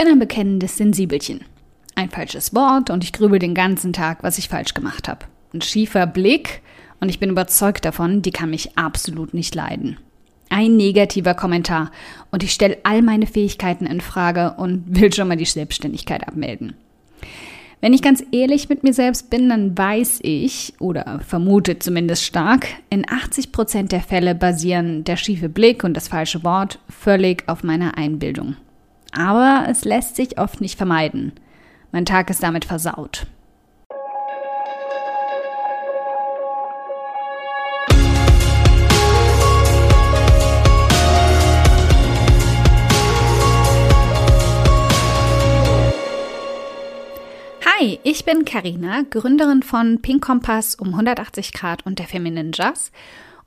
bin ein bekennendes Sensibelchen. Ein falsches Wort und ich grübel den ganzen Tag, was ich falsch gemacht habe. Ein schiefer Blick und ich bin überzeugt davon, die kann mich absolut nicht leiden. Ein negativer Kommentar und ich stelle all meine Fähigkeiten in Frage und will schon mal die Selbstständigkeit abmelden. Wenn ich ganz ehrlich mit mir selbst bin, dann weiß ich oder vermute zumindest stark, in 80 Prozent der Fälle basieren der schiefe Blick und das falsche Wort völlig auf meiner Einbildung. Aber es lässt sich oft nicht vermeiden. Mein Tag ist damit versaut. Hi, ich bin Karina, Gründerin von Pink Kompass um 180 Grad und der Feminine Jazz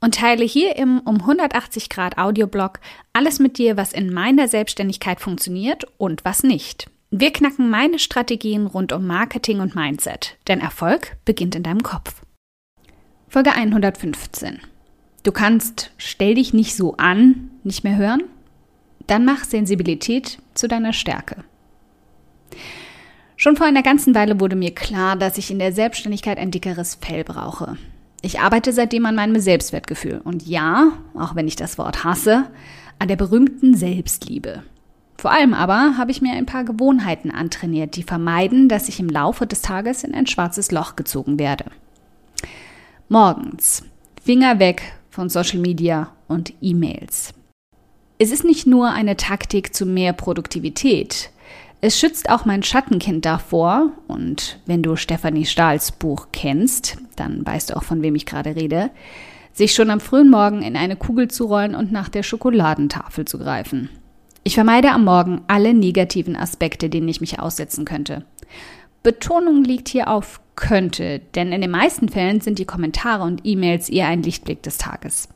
und teile hier im um 180 Grad Audioblog alles mit dir, was in meiner Selbstständigkeit funktioniert und was nicht. Wir knacken meine Strategien rund um Marketing und Mindset, denn Erfolg beginnt in deinem Kopf. Folge 115. Du kannst Stell dich nicht so an nicht mehr hören? Dann mach Sensibilität zu deiner Stärke. Schon vor einer ganzen Weile wurde mir klar, dass ich in der Selbstständigkeit ein dickeres Fell brauche. Ich arbeite seitdem an meinem Selbstwertgefühl und ja, auch wenn ich das Wort hasse, an der berühmten Selbstliebe. Vor allem aber habe ich mir ein paar Gewohnheiten antrainiert, die vermeiden, dass ich im Laufe des Tages in ein schwarzes Loch gezogen werde. Morgens. Finger weg von Social Media und E-Mails. Es ist nicht nur eine Taktik zu mehr Produktivität. Es schützt auch mein Schattenkind davor, und wenn du Stefanie Stahls Buch kennst, dann weißt du auch, von wem ich gerade rede, sich schon am frühen Morgen in eine Kugel zu rollen und nach der Schokoladentafel zu greifen. Ich vermeide am Morgen alle negativen Aspekte, denen ich mich aussetzen könnte. Betonung liegt hier auf könnte, denn in den meisten Fällen sind die Kommentare und E-Mails eher ein Lichtblick des Tages.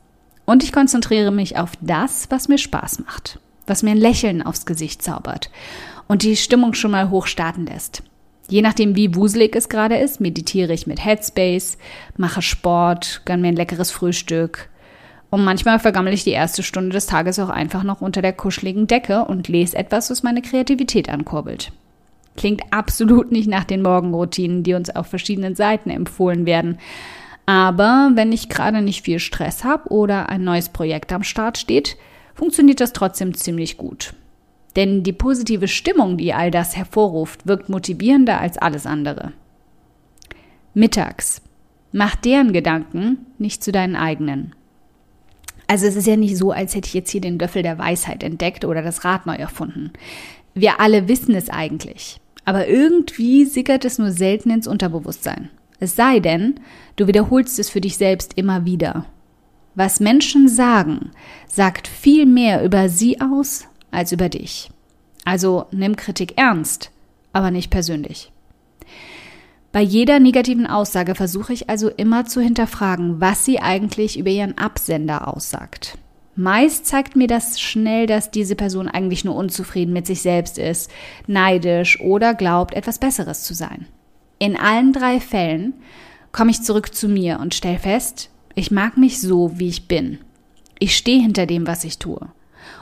Und ich konzentriere mich auf das, was mir Spaß macht, was mir ein Lächeln aufs Gesicht zaubert und die Stimmung schon mal hoch starten lässt. Je nachdem, wie wuselig es gerade ist, meditiere ich mit Headspace, mache Sport, gönne mir ein leckeres Frühstück. Und manchmal vergammel ich die erste Stunde des Tages auch einfach noch unter der kuscheligen Decke und lese etwas, was meine Kreativität ankurbelt. Klingt absolut nicht nach den Morgenroutinen, die uns auf verschiedenen Seiten empfohlen werden. Aber wenn ich gerade nicht viel Stress habe oder ein neues Projekt am Start steht, funktioniert das trotzdem ziemlich gut. Denn die positive Stimmung, die all das hervorruft, wirkt motivierender als alles andere. Mittags. Mach deren Gedanken nicht zu deinen eigenen. Also es ist ja nicht so, als hätte ich jetzt hier den Löffel der Weisheit entdeckt oder das Rad neu erfunden. Wir alle wissen es eigentlich. Aber irgendwie sickert es nur selten ins Unterbewusstsein. Es sei denn, du wiederholst es für dich selbst immer wieder. Was Menschen sagen, sagt viel mehr über sie aus als über dich. Also nimm Kritik ernst, aber nicht persönlich. Bei jeder negativen Aussage versuche ich also immer zu hinterfragen, was sie eigentlich über ihren Absender aussagt. Meist zeigt mir das schnell, dass diese Person eigentlich nur unzufrieden mit sich selbst ist, neidisch oder glaubt, etwas Besseres zu sein. In allen drei Fällen komme ich zurück zu mir und stelle fest, ich mag mich so, wie ich bin. Ich stehe hinter dem, was ich tue.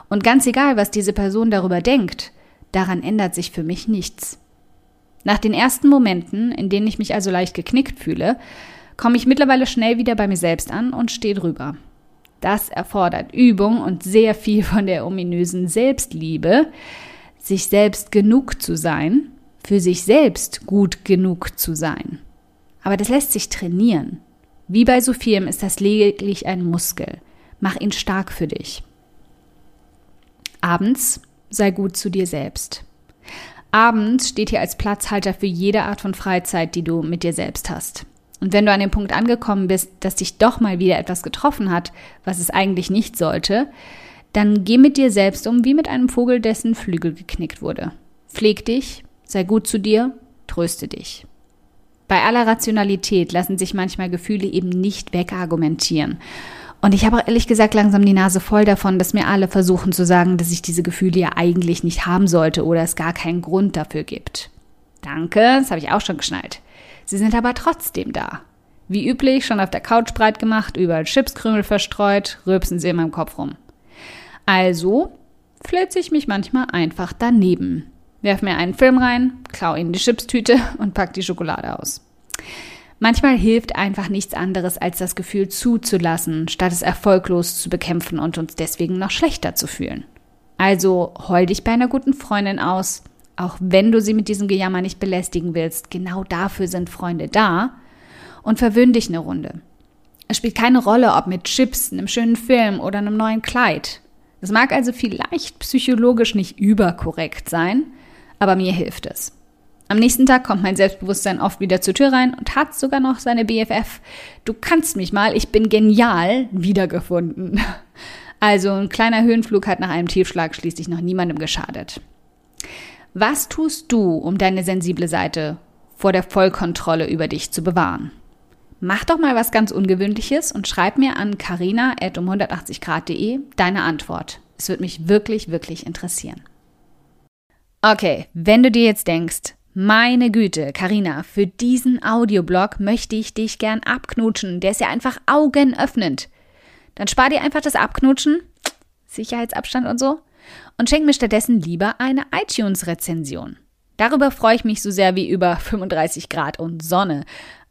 Und ganz egal, was diese Person darüber denkt, daran ändert sich für mich nichts. Nach den ersten Momenten, in denen ich mich also leicht geknickt fühle, komme ich mittlerweile schnell wieder bei mir selbst an und stehe drüber. Das erfordert Übung und sehr viel von der ominösen Selbstliebe, sich selbst genug zu sein, für sich selbst gut genug zu sein. Aber das lässt sich trainieren. Wie bei so vielem ist das lediglich ein Muskel. Mach ihn stark für dich. Abends sei gut zu dir selbst. Abends steht hier als Platzhalter für jede Art von Freizeit, die du mit dir selbst hast. Und wenn du an dem Punkt angekommen bist, dass dich doch mal wieder etwas getroffen hat, was es eigentlich nicht sollte, dann geh mit dir selbst um wie mit einem Vogel, dessen Flügel geknickt wurde. Pfleg dich, sei gut zu dir, tröste dich. Bei aller Rationalität lassen sich manchmal Gefühle eben nicht wegargumentieren. Und ich habe auch ehrlich gesagt langsam die Nase voll davon, dass mir alle versuchen zu sagen, dass ich diese Gefühle ja eigentlich nicht haben sollte oder es gar keinen Grund dafür gibt. Danke, das habe ich auch schon geschnallt. Sie sind aber trotzdem da. Wie üblich schon auf der Couch breit gemacht, überall Chipskrümel verstreut, rülpsen sie in meinem Kopf rum. Also flitze ich mich manchmal einfach daneben. Werf mir einen Film rein, klau ihn die Chipstüte und pack die Schokolade aus. Manchmal hilft einfach nichts anderes, als das Gefühl zuzulassen, statt es erfolglos zu bekämpfen und uns deswegen noch schlechter zu fühlen. Also heul dich bei einer guten Freundin aus, auch wenn du sie mit diesem Gejammer nicht belästigen willst. Genau dafür sind Freunde da. Und verwöhn dich eine Runde. Es spielt keine Rolle, ob mit Chips, einem schönen Film oder einem neuen Kleid. Es mag also vielleicht psychologisch nicht überkorrekt sein, aber mir hilft es. Am nächsten Tag kommt mein Selbstbewusstsein oft wieder zur Tür rein und hat sogar noch seine BFF. Du kannst mich mal, ich bin genial, wiedergefunden. Also ein kleiner Höhenflug hat nach einem Tiefschlag schließlich noch niemandem geschadet. Was tust du, um deine sensible Seite vor der Vollkontrolle über dich zu bewahren? Mach doch mal was ganz Ungewöhnliches und schreib mir an carina.um180grad.de deine Antwort. Es wird mich wirklich, wirklich interessieren. Okay, wenn du dir jetzt denkst, meine Güte, Karina, für diesen Audioblog möchte ich dich gern abknutschen. Der ist ja einfach augenöffnend. Dann spar dir einfach das Abknutschen, Sicherheitsabstand und so, und schenk mir stattdessen lieber eine iTunes-Rezension. Darüber freue ich mich so sehr wie über 35 Grad und Sonne.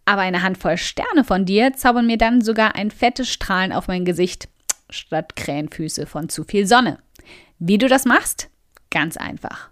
Aber eine Handvoll Sterne von dir zaubern mir dann sogar ein fettes Strahlen auf mein Gesicht statt Krähenfüße von zu viel Sonne. Wie du das machst? Ganz einfach.